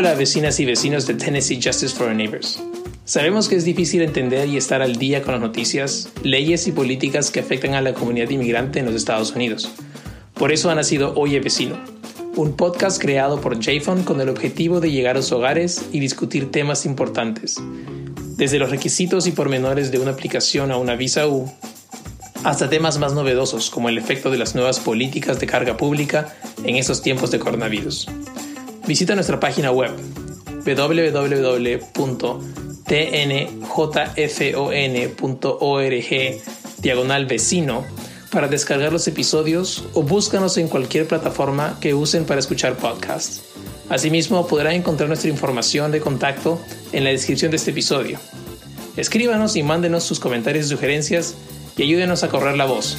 Hola vecinas y vecinos de Tennessee Justice for Our Neighbors. Sabemos que es difícil entender y estar al día con las noticias, leyes y políticas que afectan a la comunidad inmigrante en los Estados Unidos. Por eso ha nacido Oye Vecino, un podcast creado por JFON con el objetivo de llegar a los hogares y discutir temas importantes, desde los requisitos y pormenores de una aplicación a una visa U, hasta temas más novedosos como el efecto de las nuevas políticas de carga pública en estos tiempos de coronavirus. Visita nuestra página web www.tnjfon.org diagonal vecino para descargar los episodios o búscanos en cualquier plataforma que usen para escuchar podcasts. Asimismo, podrán encontrar nuestra información de contacto en la descripción de este episodio. Escríbanos y mándenos sus comentarios y sugerencias y ayúdenos a correr la voz.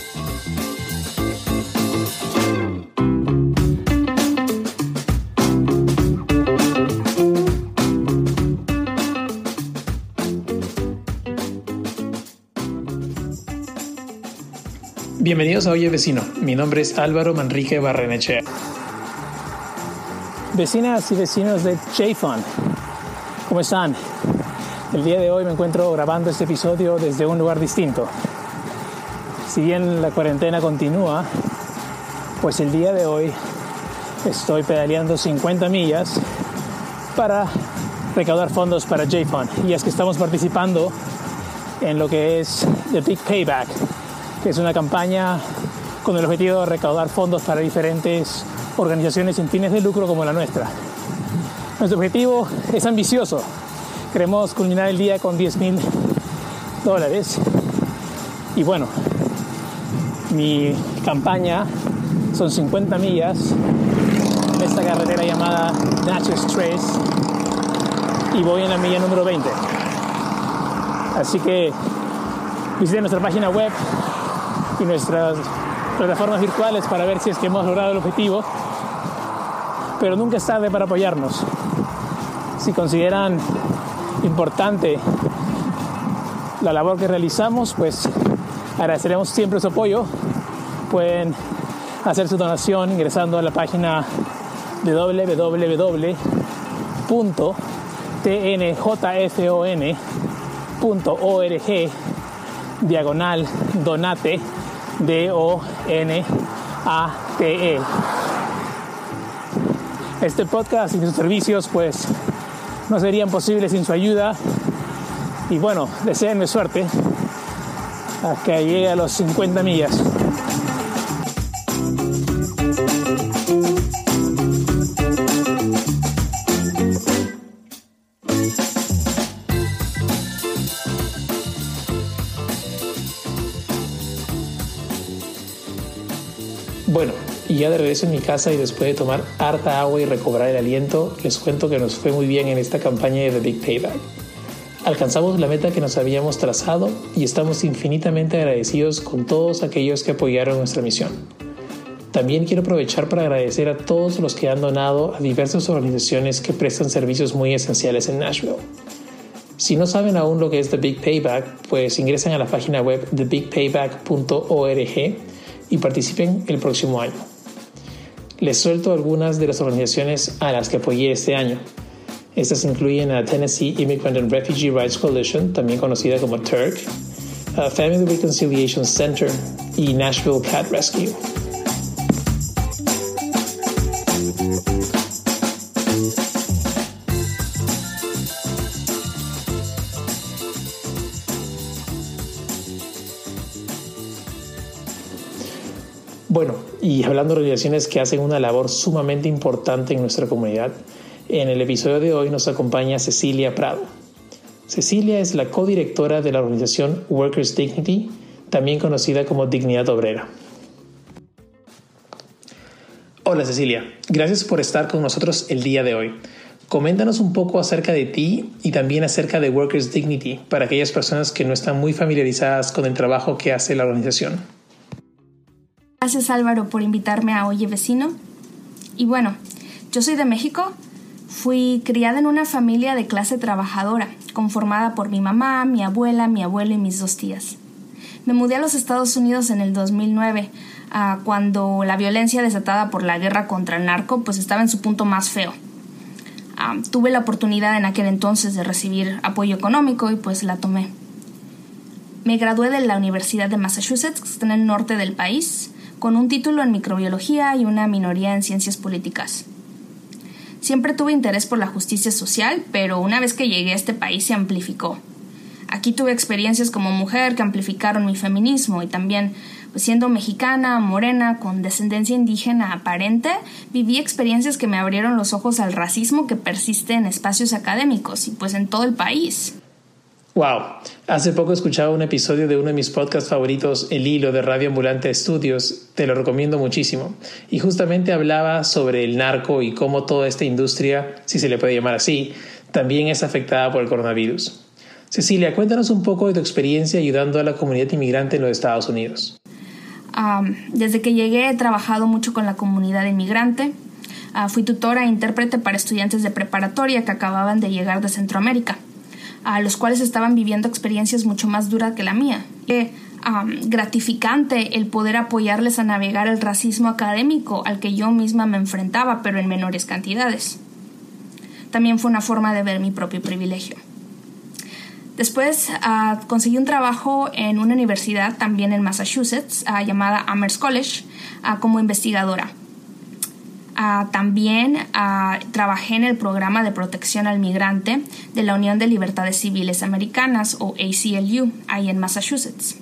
Bienvenidos a Oye Vecino. Mi nombre es Álvaro Manrique Barrenechea. Vecinas y vecinos de JFON, ¿cómo están? El día de hoy me encuentro grabando este episodio desde un lugar distinto. Si bien la cuarentena continúa, pues el día de hoy estoy pedaleando 50 millas para recaudar fondos para JFON. Y es que estamos participando en lo que es The Big Payback, que es una campaña con el objetivo de recaudar fondos para diferentes organizaciones sin fines de lucro como la nuestra. Nuestro objetivo es ambicioso. Queremos culminar el día con 10 mil dólares. Y bueno, mi campaña son 50 millas en esta carretera llamada Natchez Trace y voy en la milla número 20. Así que visiten nuestra página web nuestras plataformas virtuales para ver si es que hemos logrado el objetivo. Pero nunca es tarde para apoyarnos. Si consideran importante la labor que realizamos, pues agradeceremos siempre su apoyo. Pueden hacer su donación ingresando a la página www.tnjfon.org diagonal donate D-O-N-A-T-E. Este podcast y sus servicios pues no serían posibles sin su ayuda y bueno, deseenme suerte a que llegue a los 50 millas. Ya de regreso en mi casa y después de tomar harta agua y recobrar el aliento, les cuento que nos fue muy bien en esta campaña de The Big Payback. Alcanzamos la meta que nos habíamos trazado y estamos infinitamente agradecidos con todos aquellos que apoyaron nuestra misión. También quiero aprovechar para agradecer a todos los que han donado a diversas organizaciones que prestan servicios muy esenciales en Nashville. Si no saben aún lo que es The Big Payback, pues ingresen a la página web thebigpayback.org y participen el próximo año. Les suelto algunas de las organizaciones a las que apoyé este año. Estas incluyen a Tennessee Immigrant and Refugee Rights Coalition, también conocida como TURC, Family Reconciliation Center y Nashville Cat Rescue. Y hablando de organizaciones que hacen una labor sumamente importante en nuestra comunidad, en el episodio de hoy nos acompaña Cecilia Prado. Cecilia es la codirectora de la organización Workers Dignity, también conocida como Dignidad Obrera. Hola Cecilia, gracias por estar con nosotros el día de hoy. Coméntanos un poco acerca de ti y también acerca de Workers Dignity para aquellas personas que no están muy familiarizadas con el trabajo que hace la organización. Gracias Álvaro por invitarme a Oye Vecino. Y bueno, yo soy de México. Fui criada en una familia de clase trabajadora, conformada por mi mamá, mi abuela, mi abuelo y mis dos tías. Me mudé a los Estados Unidos en el 2009, ah, cuando la violencia desatada por la guerra contra el narco pues estaba en su punto más feo. tuve la oportunidad en aquel entonces de recibir apoyo económico y pues la tomé. Me gradué de la Universidad de Massachusetts, que está en el norte del país, con un título en microbiología y una minoría en ciencias políticas. Siempre tuve interés por la justicia social, pero una vez que llegué a este país se amplificó. Aquí tuve experiencias como mujer que amplificaron mi feminismo y también pues siendo mexicana, morena, con descendencia indígena aparente, viví experiencias que me abrieron los ojos al racismo que persiste en espacios académicos y pues en todo el país. Wow, hace poco escuchaba un episodio de uno de mis podcasts favoritos, El Hilo de Radio Ambulante Studios, te lo recomiendo muchísimo, y justamente hablaba sobre el narco y cómo toda esta industria, si se le puede llamar así, también es afectada por el coronavirus. Cecilia, cuéntanos un poco de tu experiencia ayudando a la comunidad inmigrante en los Estados Unidos. Desde que llegué he trabajado mucho con la comunidad inmigrante. Ah, fui tutora e intérprete para estudiantes de preparatoria que acababan de llegar de Centroamérica, a los cuales estaban viviendo experiencias mucho más duras que la mía. Fue gratificante el poder apoyarles a navegar el racismo académico al que yo misma me enfrentaba, pero en menores cantidades. También fue una forma de ver mi propio privilegio. Después uh, conseguí un trabajo en una universidad también en Massachusetts uh, llamada Amherst College uh, como investigadora. También trabajé en el programa de protección al migrante de la Unión de Libertades Civiles Americanas o ACLU ahí en Massachusetts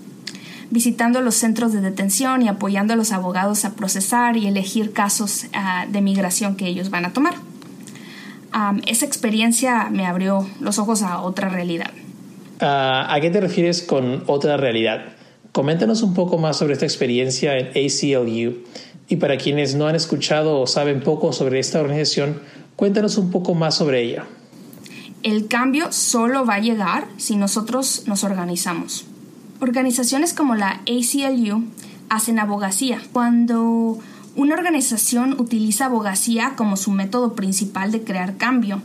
visitando los centros de detención y apoyando a los abogados a procesar y elegir casos de migración que ellos van a tomar. esa experiencia me abrió los ojos a otra realidad. Ah, ¿A qué te refieres con otra realidad? Coméntanos un poco más sobre esta experiencia en ACLU y para quienes no han escuchado o saben poco sobre esta organización, cuéntanos un poco más sobre ella. El cambio solo va a llegar si nosotros nos organizamos. Organizaciones como la ACLU hacen abogacía. Cuando una organización utiliza abogacía como su método principal de crear cambio,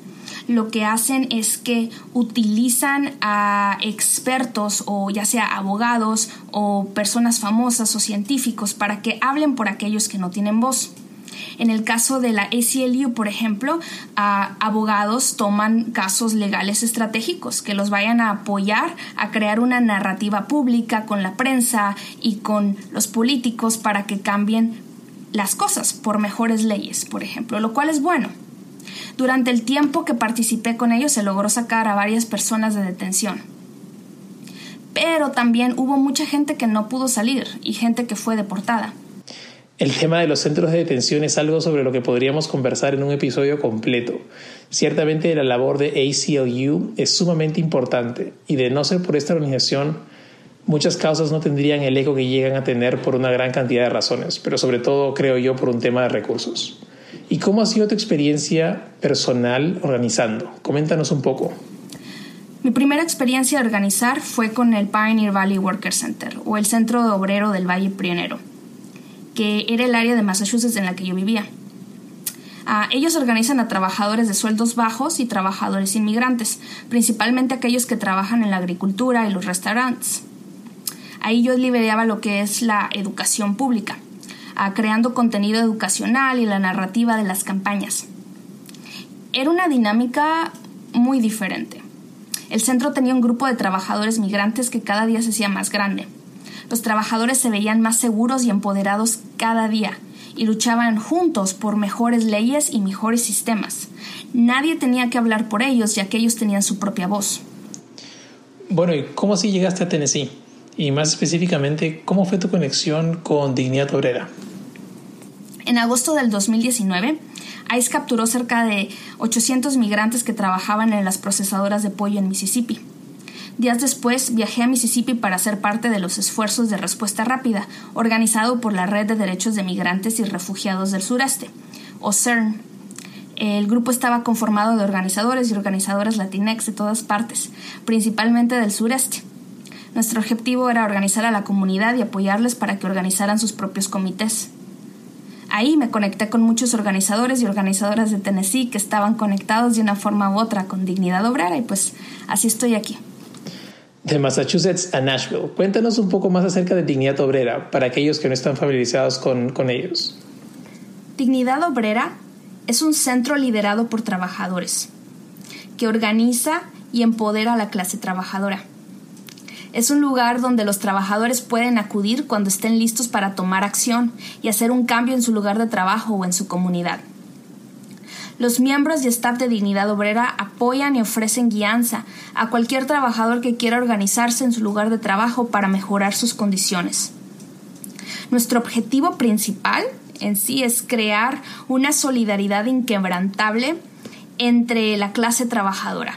lo que hacen es que utilizan a expertos o ya sea abogados o personas famosas o científicos para que hablen por aquellos que no tienen voz. En el caso de la ACLU, por ejemplo, abogados toman casos legales estratégicos que los vayan a apoyar a crear una narrativa pública con la prensa y con los políticos para que cambien las cosas por mejores leyes, por ejemplo, lo cual es bueno. Durante el tiempo que participé con ellos se logró sacar a varias personas de detención. Pero también hubo mucha gente que no pudo salir y gente que fue deportada. El tema de los centros de detención es algo sobre lo que podríamos conversar en un episodio completo. Ciertamente la labor de ACLU es sumamente importante y de no ser por esta organización, muchas causas no tendrían el eco que llegan a tener por una gran cantidad de razones, pero sobre todo creo yo por un tema de recursos. ¿Y cómo ha sido tu experiencia personal organizando? Coméntanos un poco. Mi primera experiencia de organizar fue con el Pioneer Valley Worker Center, o el Centro Obrero del Valle Pionero, que era el área de Massachusetts en la que yo vivía. Ah, ellos organizan a trabajadores de sueldos bajos y trabajadores inmigrantes, principalmente aquellos que trabajan en la agricultura y los restaurantes. Ahí yo lideraba lo que es la educación pública creando contenido educacional y la narrativa de las campañas. Era una dinámica muy diferente. El centro tenía un grupo de trabajadores migrantes que cada día se hacía más grande. Los trabajadores se veían más seguros y empoderados cada día y luchaban juntos por mejores leyes y mejores sistemas. Nadie tenía que hablar por ellos ya que ellos tenían su propia voz. Bueno, ¿y cómo así llegaste a Tennessee? Y más específicamente, ¿cómo fue tu conexión con Dignidad Obrera? En agosto del 2019, ICE capturó cerca de 800 migrantes que trabajaban en las procesadoras de pollo en Mississippi. Días después viajé a Mississippi para ser parte de los esfuerzos de respuesta rápida, organizado por la Red de Derechos de Migrantes y Refugiados del Sureste, o CERN. El grupo estaba conformado de organizadores y organizadoras latinex de todas partes, principalmente del sureste. Nuestro objetivo era organizar a la comunidad y apoyarles para que organizaran sus propios comités. Ahí me conecté con muchos organizadores y organizadoras de Tennessee que estaban conectados de una forma u otra con dignidad obrera y pues así estoy aquí. De Massachusetts a Nashville, cuéntanos un poco más acerca de Dignidad Obrera para aquellos que no están familiarizados con, con ellos. Dignidad Obrera es un centro liderado por trabajadores, que organiza y empodera a la clase trabajadora. Es un lugar donde los trabajadores pueden acudir cuando estén listos para tomar acción y hacer un cambio en su lugar de trabajo o en su comunidad. Los miembros y staff de Dignidad Obrera apoyan y ofrecen guianza a cualquier trabajador que quiera organizarse en su lugar de trabajo para mejorar sus condiciones. Nuestro objetivo principal en sí es crear una solidaridad inquebrantable entre la clase trabajadora,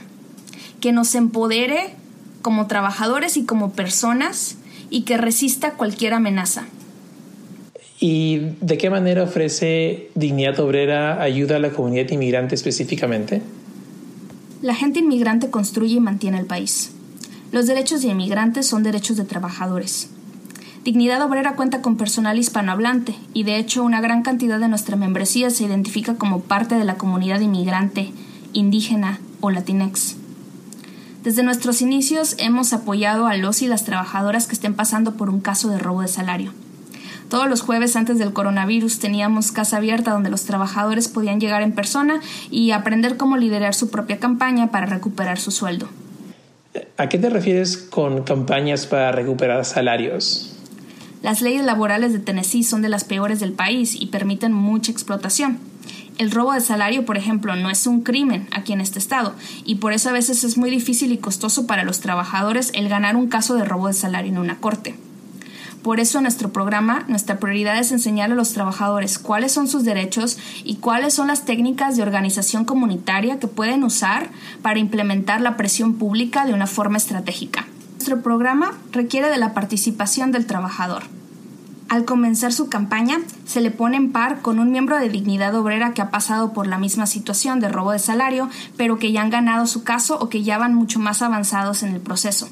que nos empodere como trabajadores y como personas y que resista cualquier amenaza. ¿Y de qué manera ofrece Dignidad Obrera ayuda a la comunidad inmigrante específicamente? La gente inmigrante construye y mantiene el país. Los derechos de inmigrantes son derechos de trabajadores. Dignidad Obrera cuenta con personal hispanohablante y de hecho una gran cantidad de nuestra membresía se identifica como parte de la comunidad inmigrante, indígena o latinex. Desde nuestros inicios hemos apoyado a los y las trabajadoras que estén pasando por un caso de robo de salario. Todos los jueves antes del coronavirus teníamos casa abierta donde los trabajadores podían llegar en persona y aprender cómo liderar su propia campaña para recuperar su sueldo. ¿A qué te refieres con campañas para recuperar salarios? Las leyes laborales de Tennessee son de las peores del país y permiten mucha explotación. El robo de salario, por ejemplo, no es un crimen aquí en este estado, y por eso a veces es muy difícil y costoso para los trabajadores el ganar un caso de robo de salario en una corte. Por eso nuestro programa nuestra prioridad es enseñar a los trabajadores cuáles son sus derechos y cuáles son las técnicas de organización comunitaria que pueden usar para implementar la presión pública de una forma estratégica. Nuestro programa requiere de la participación del trabajador. Al comenzar su campaña, se le pone en par con un miembro de dignidad obrera que ha pasado por la misma situación de robo de salario, pero que ya han ganado su caso o que ya van mucho más avanzados en el proceso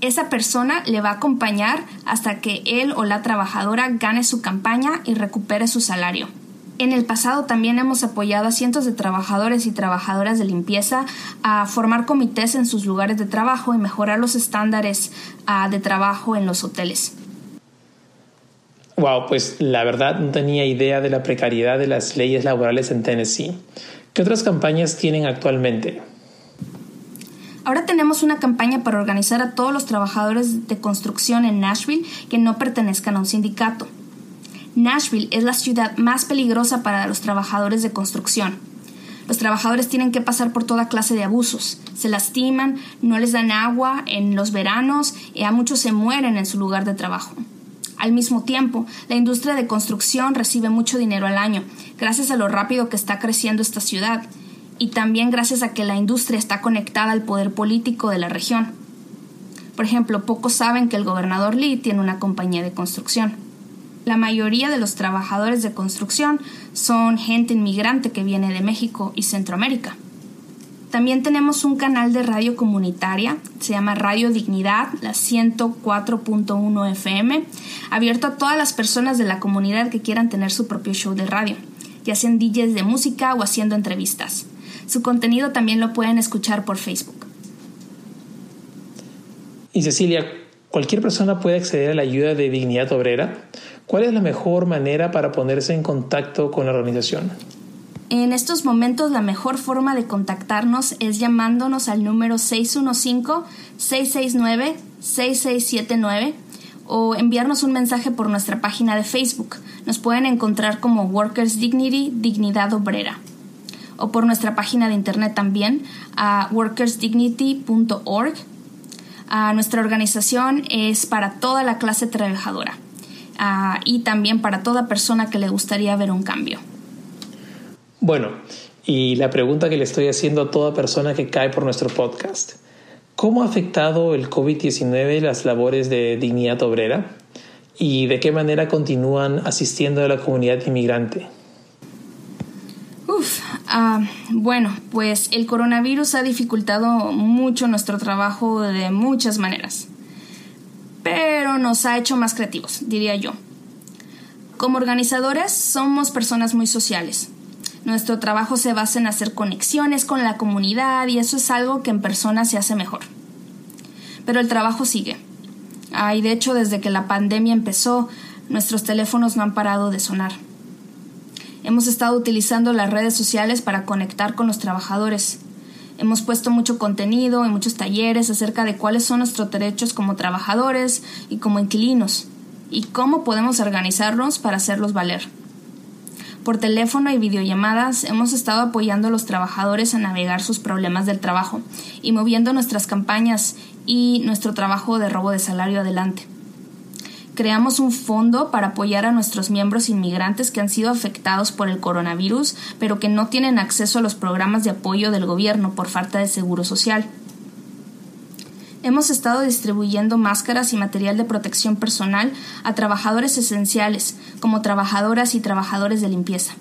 esa persona le va a acompañar hasta que él o la trabajadora gane su campaña y recupere su salario. En el pasado también hemos apoyado a cientos de trabajadores y trabajadoras de limpieza a formar comités en sus lugares de trabajo y mejorar los estándares ah, de trabajo en los hoteles. Wow, pues la verdad no tenía idea de la precariedad de las leyes laborales en Tennessee. ¿Qué otras campañas tienen actualmente? Ahora tenemos una campaña para organizar a todos los trabajadores de construcción en Nashville que no pertenezcan a un sindicato. Nashville es la ciudad más peligrosa para los trabajadores de construcción. Los trabajadores tienen que pasar por toda clase de abusos. Se lastiman, no les dan agua en los veranos y a muchos se mueren en su lugar de trabajo. Al mismo tiempo, la industria de construcción recibe mucho dinero al año, gracias a lo rápido que está creciendo esta ciudad y también gracias a que la industria está conectada al poder político de la región. Por ejemplo, pocos saben que el gobernador Lee tiene una compañía de construcción. La mayoría de los trabajadores de construcción son gente inmigrante que viene de México y Centroamérica. También tenemos un canal de radio comunitaria, se llama Radio Dignidad, la 104.1 FM, abierto a todas las personas de la comunidad que quieran tener su propio show de radio, ya sean DJs de música o haciendo entrevistas. Su contenido también lo pueden escuchar por Facebook. Y Cecilia, ¿cualquier persona puede acceder a la ayuda de Dignidad Obrera? ¿Cuál es la mejor manera para ponerse en contacto con la organización? En estos momentos la mejor forma de contactarnos es llamándonos al número 615-669-6679 o enviarnos un mensaje por nuestra página de Facebook. Nos pueden encontrar como Workers Dignity Dignidad Obrera o por nuestra página de internet también a workersdignity.org. nuestra organización es para toda la clase trabajadora y también para toda persona que le gustaría ver un cambio. Bueno, y la pregunta que le estoy haciendo a toda persona que cae por nuestro podcast. ¿Cómo ha afectado el COVID-19 las labores de dignidad obrera? ¿Y de qué manera continúan asistiendo a la comunidad inmigrante? Ah, bueno, pues el coronavirus ha dificultado mucho nuestro trabajo de muchas maneras, pero nos ha hecho más creativos, diría yo. Como organizadores somos personas muy sociales. Nuestro trabajo se basa en hacer conexiones con la comunidad y eso es algo que en persona se hace mejor. Pero el trabajo sigue. Ah, y de hecho desde que la pandemia empezó, nuestros teléfonos no han parado de sonar. Hemos estado utilizando las redes sociales para conectar con los trabajadores. Hemos puesto mucho contenido y muchos talleres acerca de cuáles son nuestros derechos como trabajadores y como inquilinos y cómo podemos organizarnos para hacerlos valer. Por teléfono y videollamadas hemos estado apoyando a los trabajadores a navegar sus problemas del trabajo y moviendo nuestras campañas y nuestro trabajo de robo de salario adelante. Creamos un fondo para apoyar a nuestros miembros inmigrantes que han sido afectados por el coronavirus, pero que no tienen acceso a los programas de apoyo del gobierno por falta de seguro social. Hemos estado distribuyendo máscaras y material de protección personal a trabajadores esenciales, como trabajadoras y trabajadores de limpieza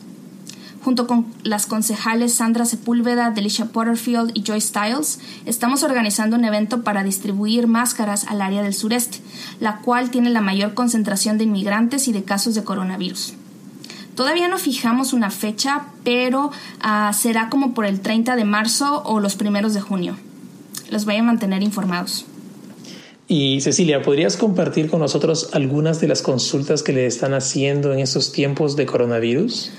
junto con las concejales Sandra Sepúlveda, Delisha Porterfield y Joy Stiles, estamos organizando un evento para distribuir máscaras al área del sureste, la cual tiene la mayor concentración de inmigrantes y de casos de coronavirus. Todavía no fijamos una fecha, pero ah, será como por el 30 de marzo o los primeros de junio. Los voy a mantener informados. Y Cecilia, ¿podrías compartir con nosotros algunas de las consultas que le están haciendo en estos tiempos de coronavirus?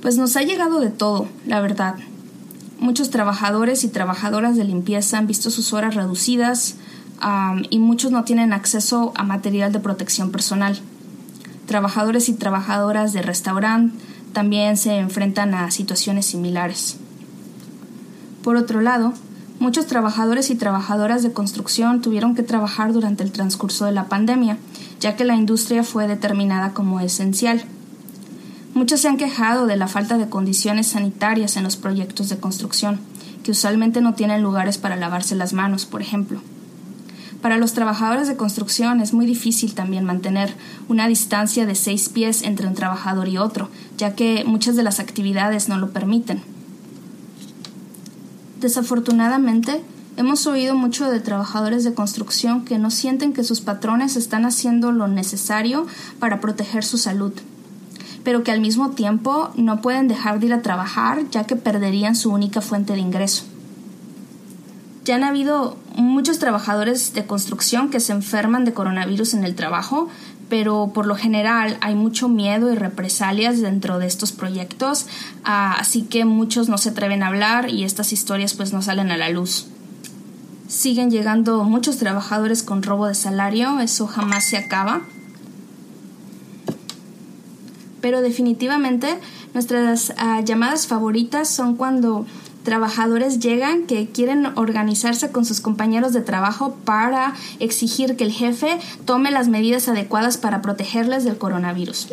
Pues nos ha llegado de todo, la verdad. Muchos trabajadores y trabajadoras de limpieza han visto sus horas reducidas y muchos no tienen acceso a material de protección personal. Trabajadores y trabajadoras de restaurante también se enfrentan a situaciones similares. Por otro lado, muchos trabajadores y trabajadoras de construcción tuvieron que trabajar durante el transcurso de la pandemia, ya que la industria fue determinada como esencial. Muchos se han quejado de la falta de condiciones sanitarias en los proyectos de construcción, que usualmente no tienen lugares para lavarse las manos, por ejemplo. Para los trabajadores de construcción es muy difícil también mantener una distancia de seis pies entre un trabajador y otro, ya que muchas de las actividades no lo permiten. Desafortunadamente, hemos oído mucho de trabajadores de construcción que no sienten que sus patrones están haciendo lo necesario para proteger su salud pero que al mismo tiempo no pueden dejar de ir a trabajar ya que perderían su única fuente de ingreso. Ya han habido muchos trabajadores de construcción que se enferman de coronavirus en el trabajo, pero por lo general hay mucho miedo y represalias dentro de estos proyectos, ah, así que muchos no se atreven a hablar y estas historias pues no salen a la luz. Siguen llegando muchos trabajadores con robo de salario, eso jamás se acaba pero definitivamente nuestras ah, llamadas favoritas son cuando trabajadores llegan que quieren organizarse con sus compañeros de trabajo para exigir que el jefe tome las medidas adecuadas para protegerles del coronavirus.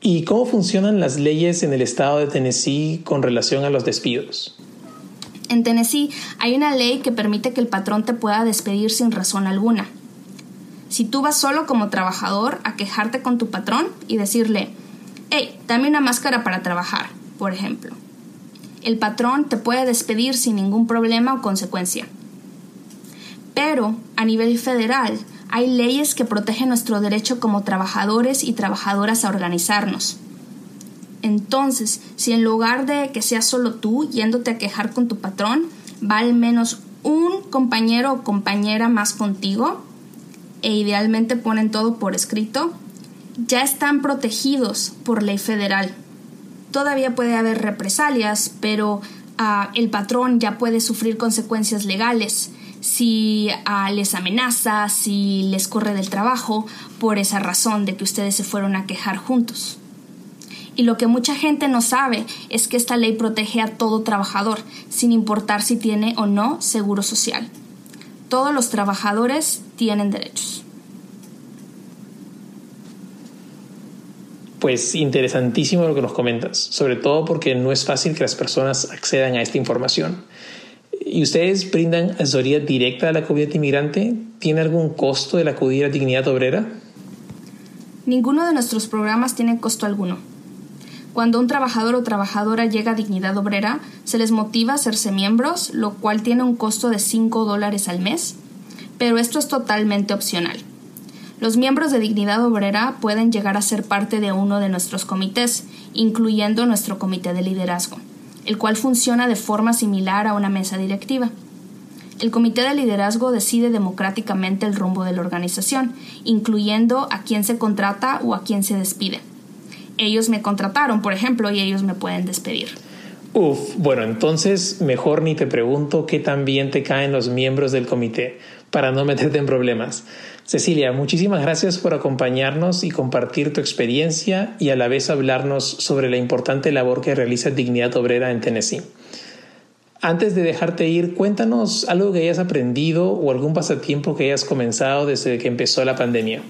¿Y cómo funcionan las leyes en el estado de Tennessee con relación a los despidos? En Tennessee hay una ley que permite que el patrón te pueda despedir sin razón alguna. Si tú vas solo como trabajador a quejarte con tu patrón y decirle, hey, dame una máscara para trabajar, por ejemplo. El patrón te puede despedir sin ningún problema o consecuencia. Pero, a nivel federal, hay leyes que protegen nuestro derecho como trabajadores y trabajadoras a organizarnos. Entonces, si en lugar de que seas solo tú yéndote a quejar con tu patrón, va al menos un compañero o compañera más contigo, e idealmente ponen todo por escrito, ya están protegidos por ley federal. Todavía puede haber represalias, pero ah, el patrón ya puede sufrir consecuencias legales si ah, les amenaza, si les corre del trabajo, por esa razón de que ustedes se fueron a quejar juntos. Y lo que mucha gente no sabe es que esta ley protege a todo trabajador, sin importar si tiene o no seguro social. Todos los trabajadores tienen derechos. Pues interesantísimo lo que nos comentas, sobre todo porque no es fácil que las personas accedan a esta información. ¿Y ustedes brindan asesoría directa a la comunidad inmigrante? ¿Tiene algún costo el acudir a Dignidad Obrera? Ninguno de nuestros programas tiene costo alguno. Cuando un trabajador o trabajadora llega a Dignidad Obrera, se les motiva a hacerse miembros, lo cual tiene un costo de 5 dólares al mes, pero esto es totalmente opcional. Los miembros de Dignidad Obrera pueden llegar a ser parte de uno de nuestros comités, incluyendo nuestro comité de liderazgo, el cual funciona de forma similar a una mesa directiva. El comité de liderazgo decide democráticamente el rumbo de la organización, incluyendo a quién se contrata o a quién se despide. ellos me contrataron, por ejemplo, y ellos me pueden despedir. Uf, bueno, entonces mejor ni te pregunto qué tan bien te caen los miembros del comité para no meterte en problemas. Cecilia, muchísimas gracias por acompañarnos y compartir tu experiencia y a la vez hablarnos sobre la importante labor que realiza Dignidad Obrera en Tennessee. Antes de dejarte ir, cuéntanos algo que hayas aprendido o algún pasatiempo que hayas comenzado desde que empezó la pandemia.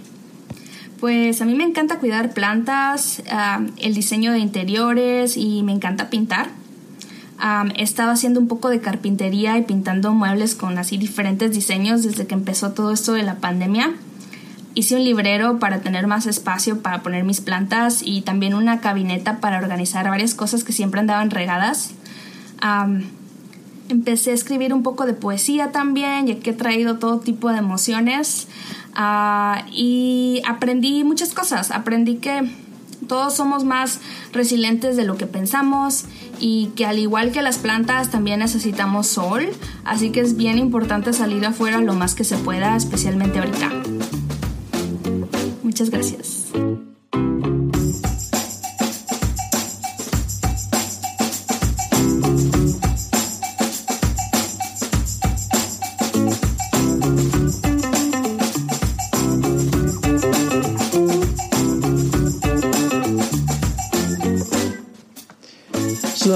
Pues a mí me encanta cuidar plantas, ah, el diseño de interiores y me encanta pintar he estado haciendo un poco de carpintería y pintando muebles con así diferentes diseños desde que empezó todo esto de la pandemia. Hice un librero para tener más espacio para poner mis plantas y también una cabineta para organizar varias cosas que siempre andaban regadas. empecé a escribir un poco de poesía también, ya que he traído todo tipo de emociones. Ah, y aprendí muchas cosas. Aprendí que todos somos más resilientes de lo que pensamos y que al igual que las plantas también necesitamos sol, así que es bien importante salir afuera lo más que se pueda, especialmente ahorita. Muchas gracias.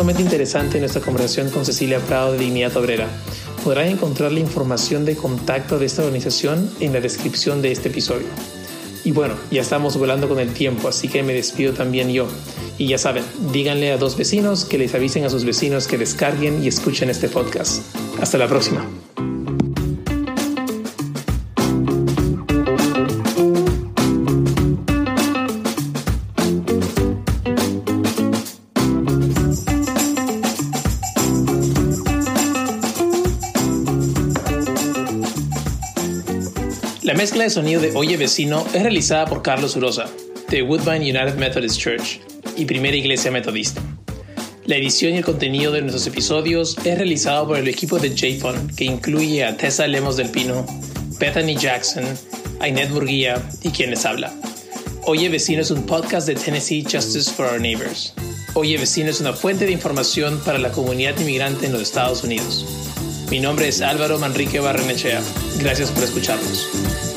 Sumamente interesante nuestra conversación con Cecilia Prado de Dignidad Obrera. Podrán encontrar la información de contacto de esta organización en la descripción de este episodio. Y bueno, ya estamos volando con el tiempo, así que me despido también yo. Y ya saben, díganle a dos vecinos que les avisen a sus vecinos que descarguen y escuchen este podcast. Hasta la próxima. Mezcla de sonido de Oye Vecino es realizada por Carlos Urosa, de Woodbine United Methodist Church y Primera Iglesia Metodista. La edición y el contenido de nuestros episodios es realizado por el equipo de JFON, que incluye a Tessa Lemos del Pino, Bethany Jackson, Ainet Burguía y quien les habla. Oye Vecino es un podcast de Tennessee Justice for Our Neighbors. Oye Vecino es una fuente de información para la comunidad inmigrante en los Estados Unidos. Mi nombre es Álvaro Manrique Barrenechea. Gracias por escucharnos.